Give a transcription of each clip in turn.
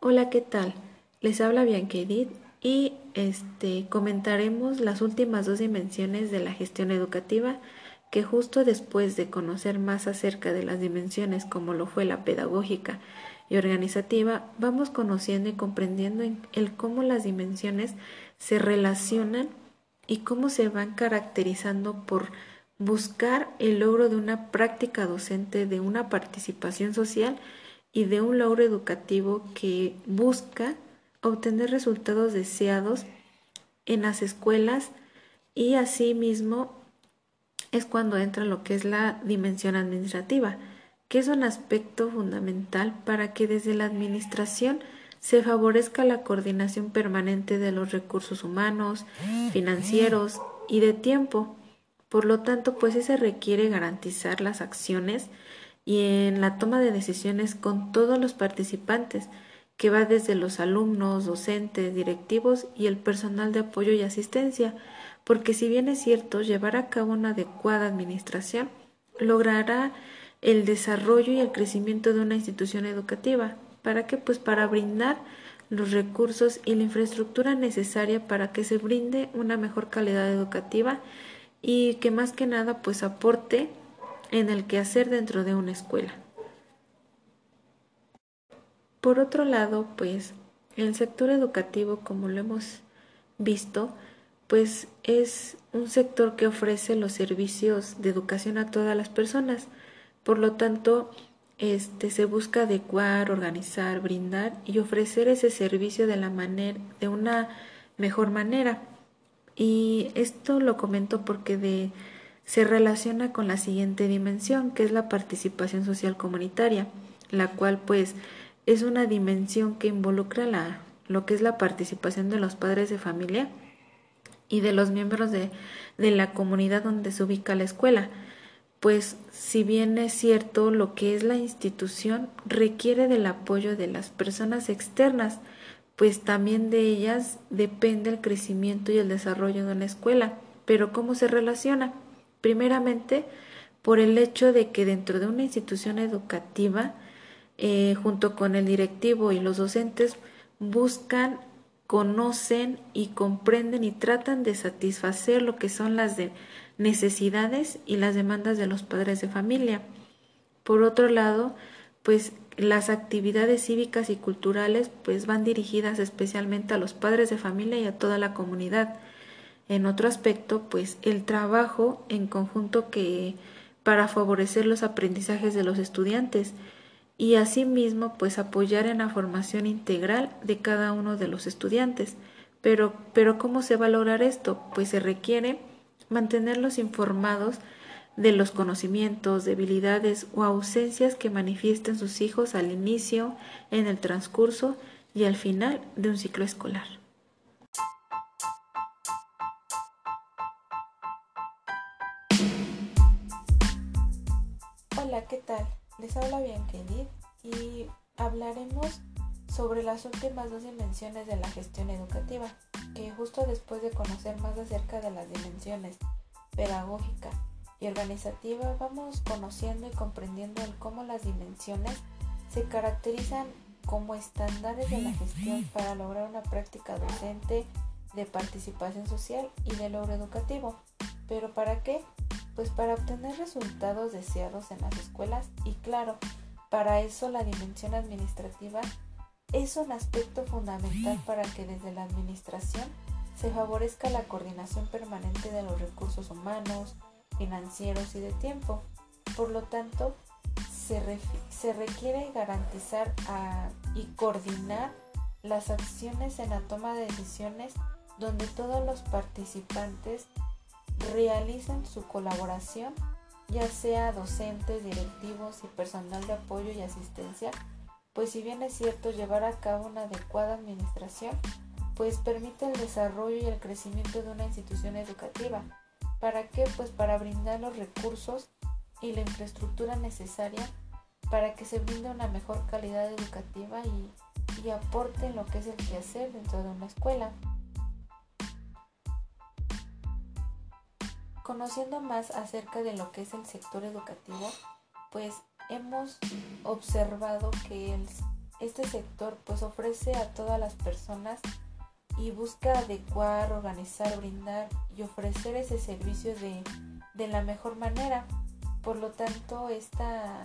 Hola, ¿qué tal? Les habla Bianca Edith y este comentaremos las últimas dos dimensiones de la gestión educativa que justo después de conocer más acerca de las dimensiones como lo fue la pedagógica y organizativa, vamos conociendo y comprendiendo el cómo las dimensiones se relacionan y cómo se van caracterizando por buscar el logro de una práctica docente, de una participación social y de un logro educativo que busca obtener resultados deseados en las escuelas y asimismo es cuando entra lo que es la dimensión administrativa, que es un aspecto fundamental para que desde la administración se favorezca la coordinación permanente de los recursos humanos, financieros y de tiempo. Por lo tanto, pues se requiere garantizar las acciones y en la toma de decisiones con todos los participantes, que va desde los alumnos, docentes, directivos y el personal de apoyo y asistencia, porque si bien es cierto, llevar a cabo una adecuada administración logrará el desarrollo y el crecimiento de una institución educativa. ¿Para qué? Pues para brindar los recursos y la infraestructura necesaria para que se brinde una mejor calidad educativa y que más que nada pues aporte en el quehacer dentro de una escuela. Por otro lado, pues el sector educativo, como lo hemos visto, pues es un sector que ofrece los servicios de educación a todas las personas. Por lo tanto, este se busca adecuar, organizar, brindar y ofrecer ese servicio de la manera de una mejor manera. Y esto lo comento porque de se relaciona con la siguiente dimensión, que es la participación social comunitaria, la cual pues es una dimensión que involucra la, lo que es la participación de los padres de familia y de los miembros de, de la comunidad donde se ubica la escuela. Pues si bien es cierto lo que es la institución requiere del apoyo de las personas externas, pues también de ellas depende el crecimiento y el desarrollo de una escuela. Pero ¿cómo se relaciona? Primeramente, por el hecho de que dentro de una institución educativa, eh, junto con el directivo y los docentes, buscan, conocen y comprenden y tratan de satisfacer lo que son las necesidades y las demandas de los padres de familia. Por otro lado, pues las actividades cívicas y culturales pues van dirigidas especialmente a los padres de familia y a toda la comunidad en otro aspecto, pues el trabajo en conjunto que para favorecer los aprendizajes de los estudiantes y asimismo pues apoyar en la formación integral de cada uno de los estudiantes. Pero, pero ¿cómo se va a lograr esto? Pues se requiere mantenerlos informados de los conocimientos, debilidades o ausencias que manifiesten sus hijos al inicio, en el transcurso y al final de un ciclo escolar. Tal? Les habla Bianca Edith y hablaremos sobre las últimas dos dimensiones de la gestión educativa, que justo después de conocer más acerca de las dimensiones pedagógica y organizativa, vamos conociendo y comprendiendo cómo las dimensiones se caracterizan como estándares de la gestión para lograr una práctica docente de participación social y de logro educativo. ¿Pero para qué? Pues para obtener resultados deseados en las escuelas y claro, para eso la dimensión administrativa es un aspecto fundamental para que desde la administración se favorezca la coordinación permanente de los recursos humanos, financieros y de tiempo. Por lo tanto, se, se requiere garantizar y coordinar las acciones en la toma de decisiones donde todos los participantes realizan su colaboración, ya sea docentes, directivos y personal de apoyo y asistencia, pues si bien es cierto llevar a cabo una adecuada administración, pues permite el desarrollo y el crecimiento de una institución educativa. ¿Para qué? Pues para brindar los recursos y la infraestructura necesaria para que se brinde una mejor calidad educativa y, y aporte en lo que es el quehacer dentro de una escuela. Conociendo más acerca de lo que es el sector educativo, pues hemos observado que este sector pues ofrece a todas las personas y busca adecuar, organizar, brindar y ofrecer ese servicio de, la mejor manera. Por lo tanto, esta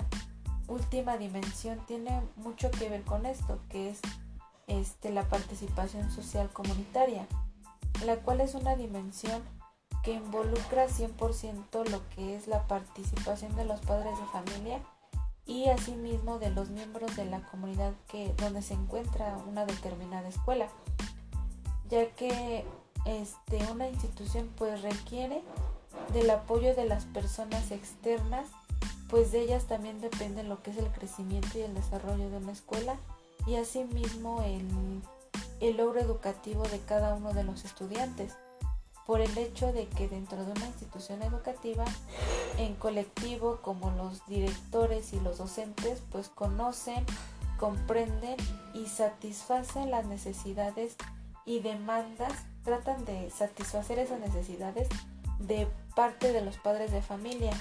última dimensión tiene mucho que ver con esto, que es este, la participación social comunitaria, la cual es una dimensión que involucra 100% lo que es la participación de los padres de familia y asimismo de los miembros de la comunidad que donde se encuentra una determinada escuela ya que este, una institución pues requiere del apoyo de las personas externas, pues de ellas también depende lo que es el crecimiento y el desarrollo de una escuela y asimismo el, el logro educativo de cada uno de los estudiantes, por el hecho de que dentro de una institución educativa, en colectivo como los directores y los docentes, pues conocen, comprenden y satisfacen las necesidades y demandas tratan de satisfacer esas necesidades de parte de los padres de familia.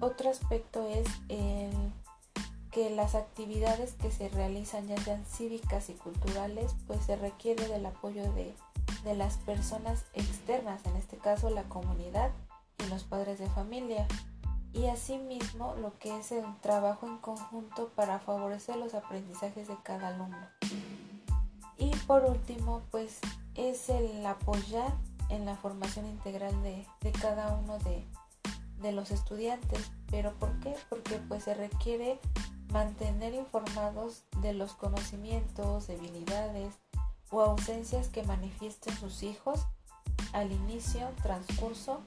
Otro aspecto es que las actividades que se realizan, ya sean cívicas y culturales, pues se requiere del apoyo de, de las personas externas, en este caso la comunidad y los padres de familia. Y asimismo lo que es el trabajo en conjunto para favorecer los aprendizajes de cada alumno. Y por último, pues es el apoyar en la formación integral de, cada uno de, de, los estudiantes. ¿Pero por qué? Porque pues se requiere mantener informados de los conocimientos, debilidades o ausencias que manifiesten sus hijos al inicio, transcurso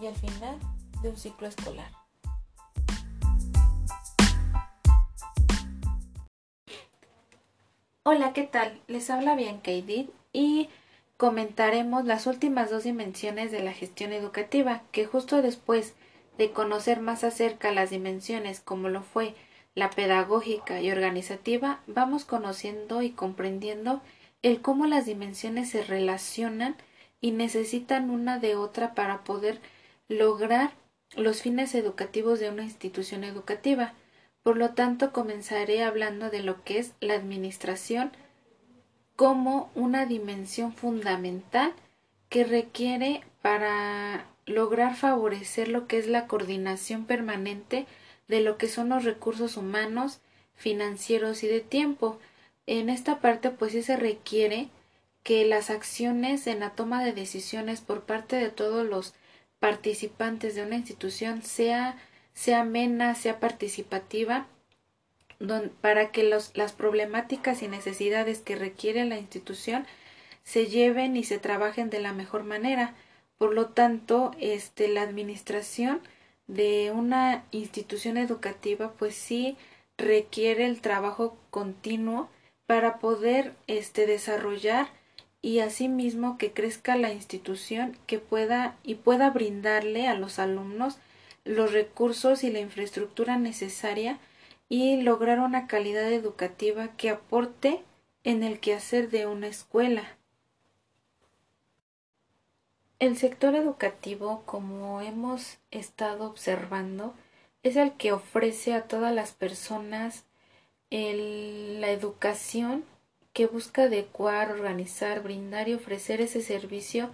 y al final de un ciclo escolar. Hola, ¿qué tal? Les habla Bianca Edith y comentaremos las últimas dos dimensiones de la gestión educativa, que justo después de conocer más acerca las dimensiones como lo fue la pedagógica y organizativa, vamos conociendo y comprendiendo el cómo las dimensiones se relacionan y necesitan una de otra para poder lograr los fines educativos de una institución educativa. Por lo tanto, comenzaré hablando de lo que es la administración como una dimensión fundamental que requiere para lograr favorecer lo que es la coordinación permanente de lo que son los recursos humanos, financieros y de tiempo. En esta parte pues sí se requiere que las acciones en la toma de decisiones por parte de todos los participantes de una institución sea sea amena, sea participativa, para que los, las problemáticas y necesidades que requiere la institución se lleven y se trabajen de la mejor manera. Por lo tanto, este, la administración de una institución educativa, pues sí requiere el trabajo continuo para poder este, desarrollar y asimismo que crezca la institución que pueda y pueda brindarle a los alumnos los recursos y la infraestructura necesaria y lograr una calidad educativa que aporte en el quehacer de una escuela. El sector educativo, como hemos estado observando, es el que ofrece a todas las personas la educación que busca adecuar, organizar, brindar y ofrecer ese servicio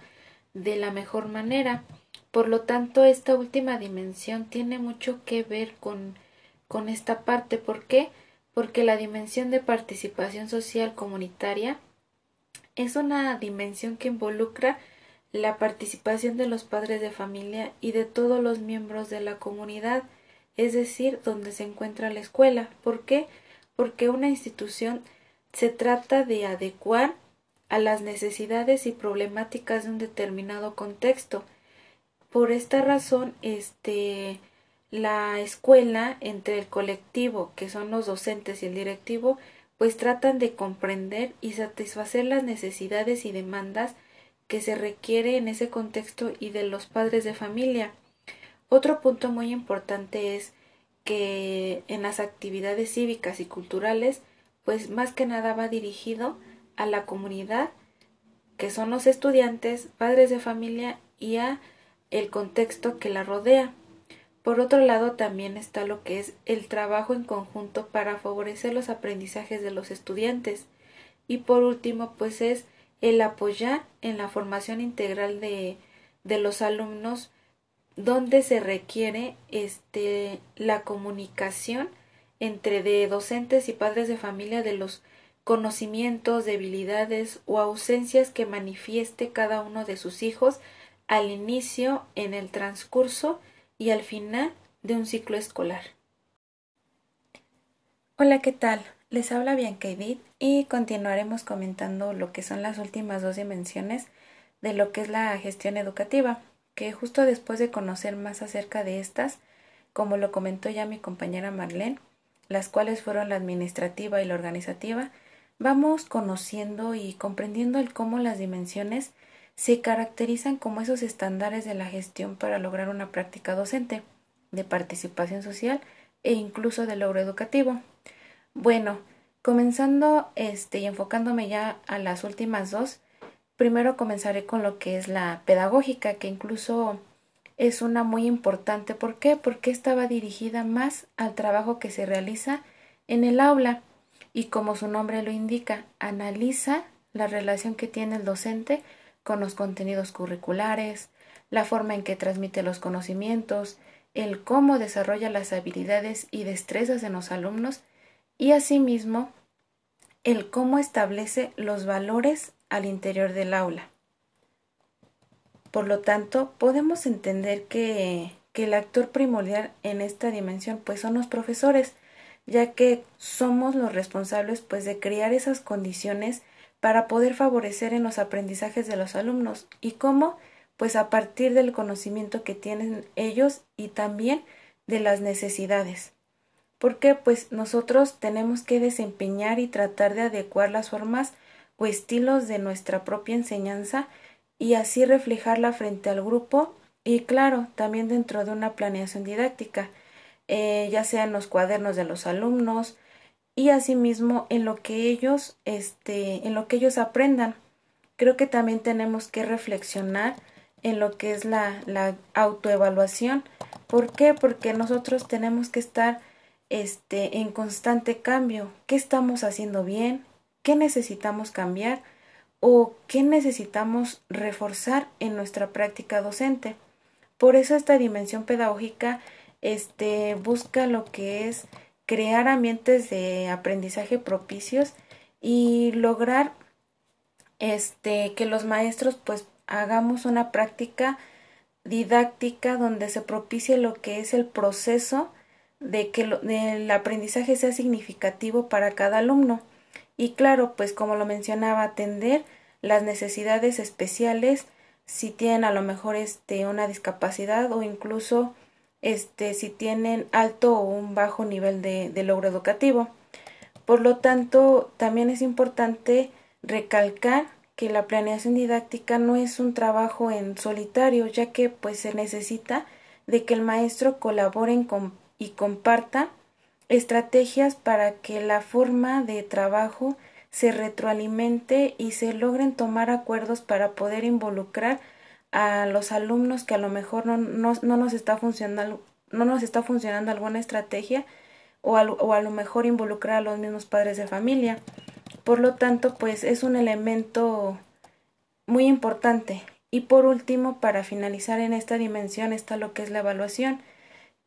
de la mejor manera. Por lo tanto, esta última dimensión tiene mucho que ver con, con esta parte. ¿Por qué? Porque la dimensión de participación social comunitaria es una dimensión que involucra la participación de los padres de familia y de todos los miembros de la comunidad, es decir, donde se encuentra la escuela. ¿Por qué? Porque una institución se trata de adecuar a las necesidades y problemáticas de un determinado contexto por esta razón, este, la escuela entre el colectivo, que son los docentes y el directivo, pues tratan de comprender y satisfacer las necesidades y demandas que se requiere en ese contexto y de los padres de familia. Otro punto muy importante es que en las actividades cívicas y culturales, pues más que nada va dirigido a la comunidad, que son los estudiantes, padres de familia y a el contexto que la rodea. Por otro lado, también está lo que es el trabajo en conjunto para favorecer los aprendizajes de los estudiantes. Y por último, pues es el apoyar en la formación integral de, de los alumnos donde se requiere este, la comunicación entre de docentes y padres de familia de los conocimientos, debilidades o ausencias que manifieste cada uno de sus hijos al inicio, en el transcurso y al final de un ciclo escolar. Hola, ¿qué tal? Les habla Bianca Edith y continuaremos comentando lo que son las últimas dos dimensiones de lo que es la gestión educativa, que justo después de conocer más acerca de estas, como lo comentó ya mi compañera Marlene, las cuales fueron la administrativa y la organizativa, vamos conociendo y comprendiendo el cómo las dimensiones se caracterizan como esos estándares de la gestión para lograr una práctica docente, de participación social e incluso de logro educativo. Bueno, comenzando este y enfocándome ya a las últimas dos, primero comenzaré con lo que es la pedagógica, que incluso es una muy importante. ¿Por qué? Porque estaba dirigida más al trabajo que se realiza en el aula y como su nombre lo indica, analiza la relación que tiene el docente con los contenidos curriculares, la forma en que transmite los conocimientos, el cómo desarrolla las habilidades y destrezas en los alumnos y asimismo el cómo establece los valores al interior del aula. Por lo tanto, podemos entender que, que el actor primordial en esta dimensión pues son los profesores, ya que somos los responsables pues de crear esas condiciones para poder favorecer en los aprendizajes de los alumnos. ¿Y cómo? Pues a partir del conocimiento que tienen ellos y también de las necesidades. Porque pues nosotros tenemos que desempeñar y tratar de adecuar las formas o estilos de nuestra propia enseñanza y así reflejarla frente al grupo y claro, también dentro de una planeación didáctica, eh, ya sea en los cuadernos de los alumnos, y asimismo en lo que ellos este en lo que ellos aprendan. Creo que también tenemos que reflexionar en lo que es la, la autoevaluación. ¿por qué? porque nosotros tenemos que estar este en constante cambio. Qué estamos haciendo bien qué necesitamos cambiar o qué necesitamos reforzar en nuestra práctica docente. Por eso esta dimensión pedagógica este busca lo que es crear ambientes de aprendizaje propicios y lograr este que los maestros pues hagamos una práctica didáctica donde se propicie lo que es el proceso de que el aprendizaje sea significativo para cada alumno y claro pues como lo mencionaba atender las necesidades especiales si tienen a lo mejor este una discapacidad o incluso este, si tienen alto o un bajo nivel de, logro educativo. Por lo tanto, también es importante recalcar que la planeación didáctica no es un trabajo en solitario, ya que pues se necesita de que el maestro colabore y comparta estrategias para que la forma de trabajo se retroalimente y se logren tomar acuerdos para poder involucrar a los alumnos que a lo mejor no, no, no nos está funcionando no nos está funcionando alguna estrategia o a, o a lo mejor involucrar a los mismos padres de familia. Por lo tanto, pues es un elemento muy importante. Y por último, para finalizar en esta dimensión está lo que es la evaluación,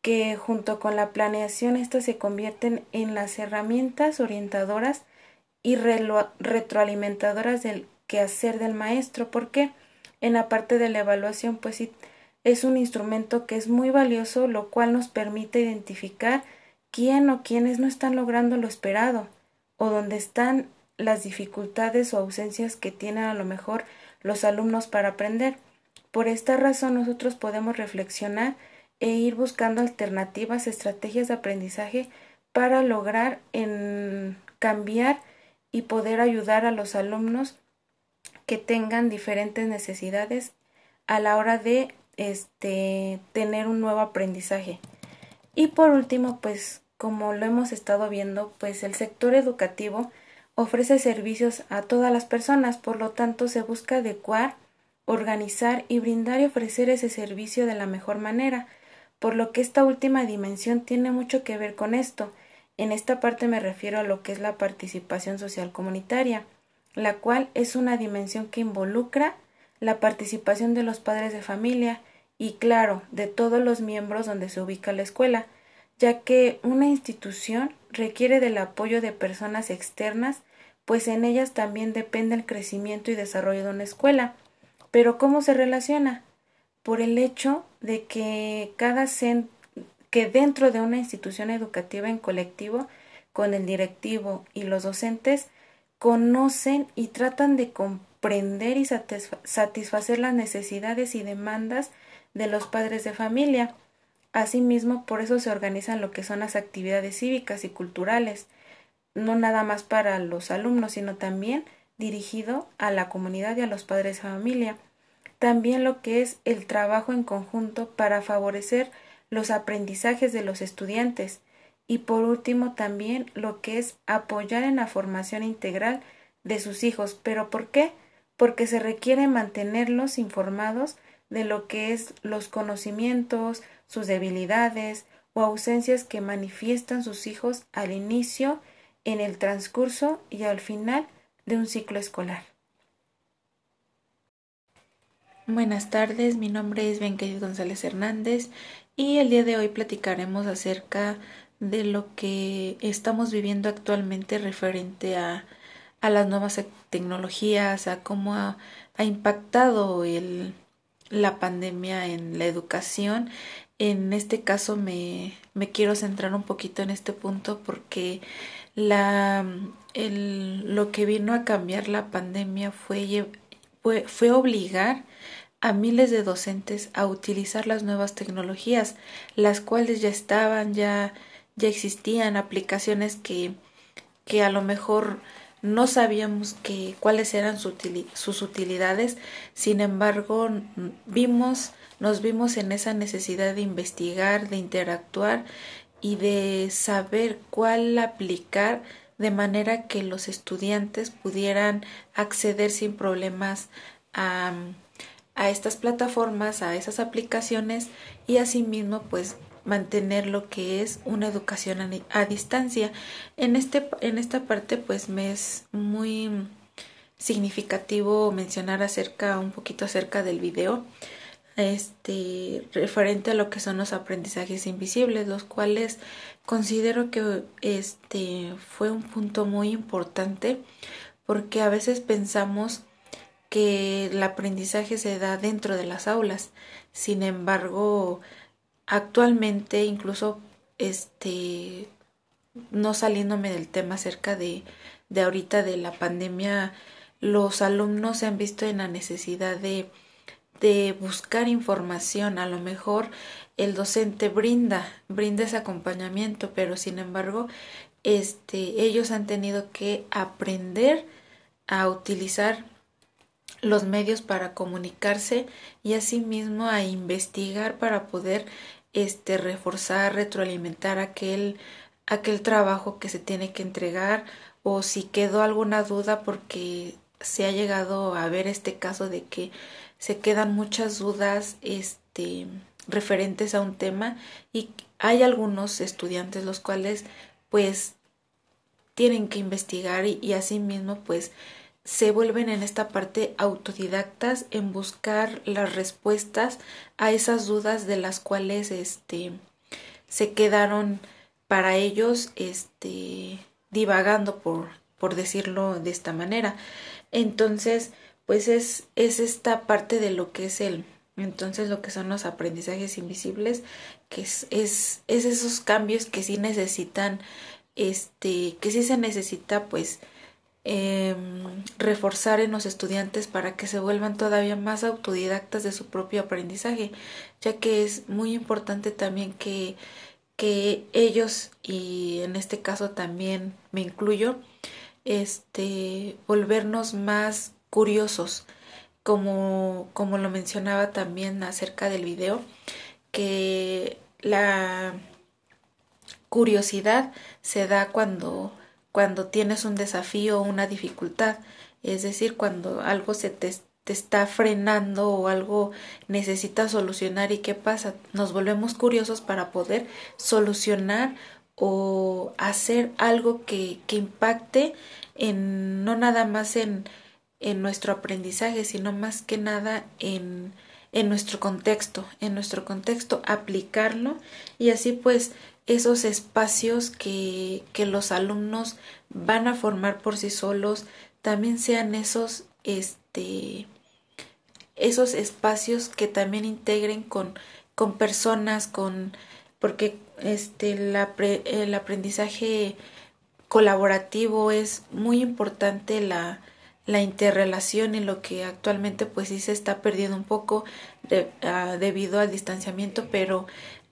que junto con la planeación estas se convierten en las herramientas orientadoras y retroalimentadoras del quehacer del maestro. ¿Por qué? en la parte de la evaluación, pues es un instrumento que es muy valioso, lo cual nos permite identificar quién o quiénes no están logrando lo esperado, o dónde están las dificultades o ausencias que tienen a lo mejor los alumnos para aprender. Por esta razón nosotros podemos reflexionar e ir buscando alternativas, estrategias de aprendizaje para lograr en cambiar y poder ayudar a los alumnos que tengan diferentes necesidades a la hora de este tener un nuevo aprendizaje. Y por último, pues como lo hemos estado viendo, pues el sector educativo ofrece servicios a todas las personas, por lo tanto se busca adecuar, organizar y brindar y ofrecer ese servicio de la mejor manera. Por lo que esta última dimensión tiene mucho que ver con esto. En esta parte me refiero a lo que es la participación social comunitaria, la cual es una dimensión que involucra la participación de los padres de familia y, claro, de todos los miembros donde se ubica la escuela, ya que una institución requiere del apoyo de personas externas, pues en ellas también depende el crecimiento y desarrollo de una escuela. Pero ¿cómo se relaciona? Por el hecho de que cada que dentro de una institución educativa en colectivo, con el directivo y los docentes, conocen y tratan de comprender y satisfacer las necesidades y demandas de los padres de familia. Asimismo, por eso se organizan lo que son las actividades cívicas y culturales, no nada más para los alumnos, sino también dirigido a la comunidad y a los padres de familia. También lo que es el trabajo en conjunto para favorecer los aprendizajes de los estudiantes. Y por último también lo que es apoyar en la formación integral de sus hijos. ¿Pero por qué? Porque se requiere mantenerlos informados de lo que es los conocimientos, sus debilidades o ausencias que manifiestan sus hijos al inicio, en el transcurso y al final de un ciclo escolar. Buenas tardes, mi nombre es Benquedis González Hernández y el día de hoy platicaremos acerca de lo que estamos viviendo actualmente referente a, a las nuevas tecnologías, a cómo ha, impactado la pandemia en la educación. En este caso me, me quiero centrar un poquito en este punto porque la, el, lo que vino a cambiar la pandemia fue, fue, obligar a miles de docentes a utilizar las nuevas tecnologías, las cuales ya estaban, ya, ya existían, aplicaciones que, que a lo mejor no sabíamos cuáles eran sus utilidades, sin embargo, vimos, nos vimos en esa necesidad de investigar, de interactuar y de saber cuál aplicar de manera que los estudiantes pudieran acceder sin problemas a, a estas plataformas, a esas aplicaciones y asimismo pues mantener lo que es una educación a, distancia. En, este, en esta parte pues me es muy significativo mencionar acerca un poquito acerca del video este referente a lo que son los aprendizajes invisibles los cuales considero que este fue un punto muy importante porque a veces pensamos que el aprendizaje se da dentro de las aulas. Sin embargo actualmente incluso este no saliéndome del tema acerca de, de ahorita de la pandemia los alumnos se han visto en la necesidad de de buscar información. A lo mejor el docente brinda brinda ese acompañamiento pero sin embargo este ellos han tenido que aprender a utilizar los medios para comunicarse y asimismo a investigar para poder este reforzar, retroalimentar aquel aquel trabajo que se tiene que entregar o si quedó alguna duda porque se ha llegado a ver este caso de que se quedan muchas dudas este referentes a un tema y hay algunos estudiantes los cuales pues tienen que investigar y, y asimismo pues se vuelven en esta parte autodidactas en buscar las respuestas a esas dudas de las cuales este se quedaron para ellos este divagando por por decirlo de esta manera. Entonces pues es es esta parte de lo que es el entonces lo que son los aprendizajes invisibles que es, es, es esos cambios que sí necesitan este que sí se necesita pues Em, reforzar en los estudiantes para que se vuelvan todavía más autodidactas de su propio aprendizaje, ya que es muy importante también que, que ellos, y en este caso también me incluyo, este, volvernos más curiosos, como, como lo mencionaba también acerca del video, que la curiosidad se da cuando cuando tienes un desafío o una dificultad, es decir, cuando algo se te, te está frenando o algo necesitas solucionar y qué pasa, nos volvemos curiosos para poder solucionar o hacer algo que, que impacte en no nada más en, en nuestro aprendizaje, sino más que nada en, en nuestro contexto, en nuestro contexto aplicarlo y así pues esos espacios que, que los alumnos van a formar por sí solos también sean esos este esos espacios que también integren con, con personas, con porque este la el aprendizaje colaborativo es muy importante la, la interrelación y lo que actualmente pues sí se está perdiendo un poco ah, debido al distanciamiento pero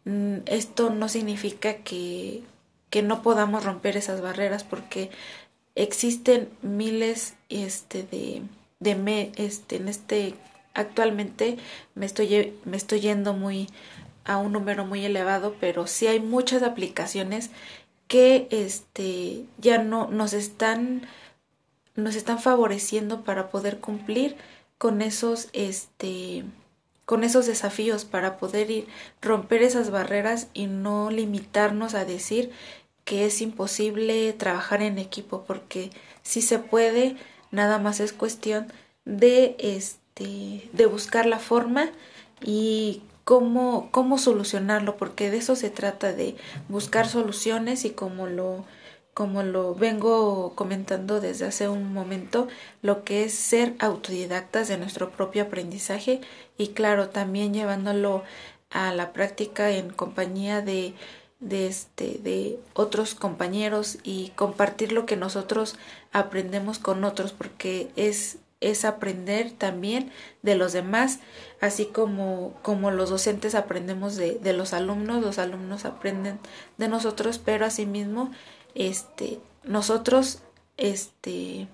mm, esto no significa que, que no podamos romper esas barreras porque existen miles este de de me, este en este actualmente me estoy, me estoy yendo muy a un número muy elevado, pero sí hay muchas aplicaciones que este ya no nos están nos están favoreciendo para poder cumplir con esos este con esos desafíos para poder ir romper esas barreras y no limitarnos a decir que es imposible trabajar en equipo porque si se puede nada más es cuestión de este de, buscar la forma y cómo, cómo solucionarlo, porque de eso se trata, de buscar soluciones y como lo, como lo vengo comentando desde hace un momento, lo que es ser autodidactas de nuestro propio aprendizaje y claro, también llevándolo a la práctica en compañía de de este de otros compañeros y compartir lo que nosotros aprendemos con otros porque es es aprender también de los demás, así como, como los docentes aprendemos de, de los alumnos, los alumnos aprenden de nosotros, pero asimismo, este, nosotros, este,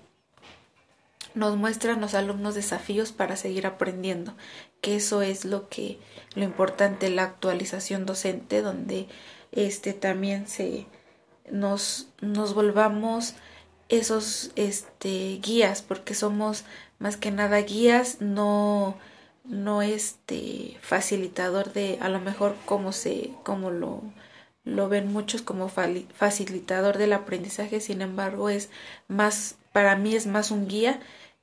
nos muestran los alumnos desafíos para seguir aprendiendo, que eso es lo que, lo importante, la actualización docente, donde este también se nos, volvamos esos este guías porque somos más que nada guías no no este facilitador de a lo mejor como se como lo lo ven muchos como facilitador del aprendizaje sin embargo es más para mí es más un guía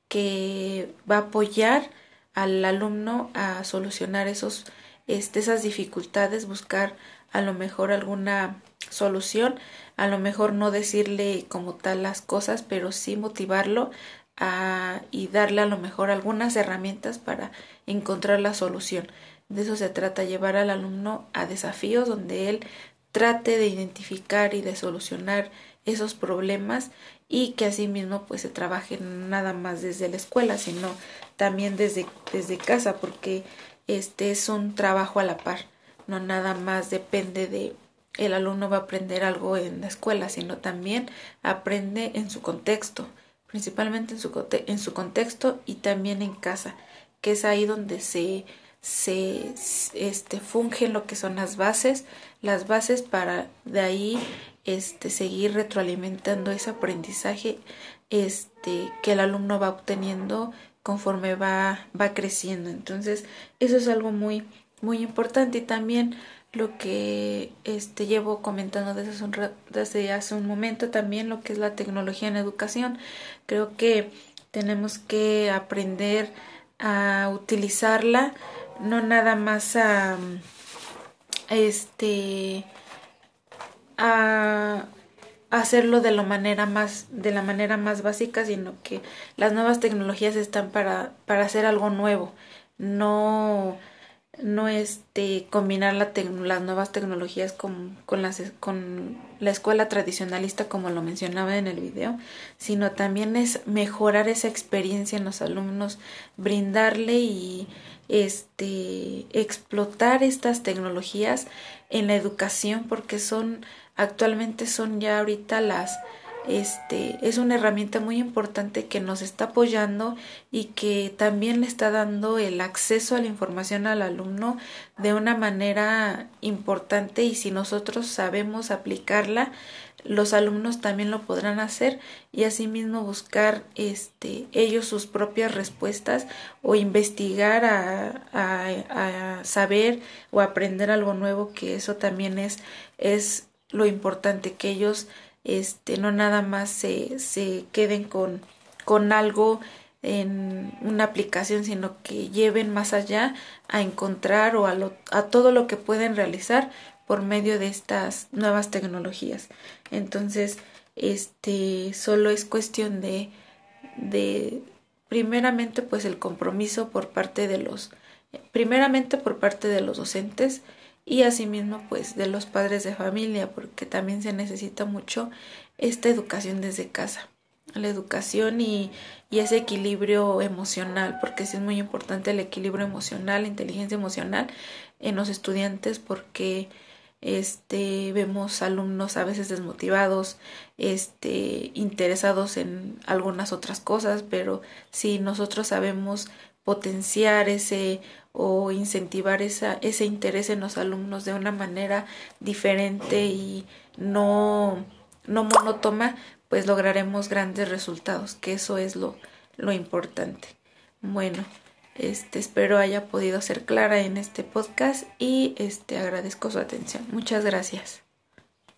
que va a apoyar al alumno a solucionar esos este, esas dificultades buscar a lo mejor alguna solución a lo mejor no decirle como tal las cosas, pero sí motivarlo a, y darle a lo mejor algunas herramientas para encontrar la solución. De eso se trata, llevar al alumno a desafíos donde él trate de identificar y de solucionar esos problemas y que asimismo pues se trabaje nada más desde la escuela, sino también desde, desde casa, porque este es un trabajo a la par, no nada más depende de el alumno va a aprender algo en la escuela, sino también aprende en su contexto, principalmente en su, en su contexto y también en casa, que es ahí donde se, se este, fungen lo que son las bases, las bases para de ahí este, seguir retroalimentando ese aprendizaje este, que el alumno va obteniendo conforme va, va creciendo. Entonces, eso es algo muy, muy importante y también lo que este llevo comentando desde un, desde hace un momento también lo que es la tecnología en educación creo que tenemos que aprender a utilizarla no nada más a este a hacerlo de la manera más de la manera más básica sino que las nuevas tecnologías están para para hacer algo nuevo. No no este combinar la las nuevas tecnologías con, con, las, con la escuela tradicionalista como lo mencionaba en el video, sino también es mejorar esa experiencia en los alumnos, brindarle y este explotar estas tecnologías en la educación porque son actualmente son ya ahorita las este es una herramienta muy importante que nos está apoyando y que también le está dando el acceso a la información al alumno de una manera importante y si nosotros sabemos aplicarla los alumnos también lo podrán hacer y asimismo buscar este, ellos sus propias respuestas o investigar a, a, saber o aprender algo nuevo que eso también es, es lo importante que ellos este, no nada más se, se queden con, con algo en una aplicación, sino que lleven más allá a encontrar o a, a todo lo que pueden realizar por medio de estas nuevas tecnologías. Entonces, este solo es cuestión de, de primeramente pues el compromiso por parte de los primeramente por parte de los docentes y asimismo pues de los padres de familia porque también se necesita mucho esta educación desde casa la educación y, y ese equilibrio emocional porque sí es muy importante el equilibrio emocional la inteligencia emocional en los estudiantes porque este vemos alumnos a veces desmotivados este interesados en algunas otras cosas pero si nosotros sabemos potenciar ese o incentivar ese interés en los alumnos de una manera diferente y no, no monótona, pues lograremos grandes resultados, que eso es lo importante. Bueno, este, espero haya podido ser clara en este podcast y este, agradezco su atención. Muchas gracias.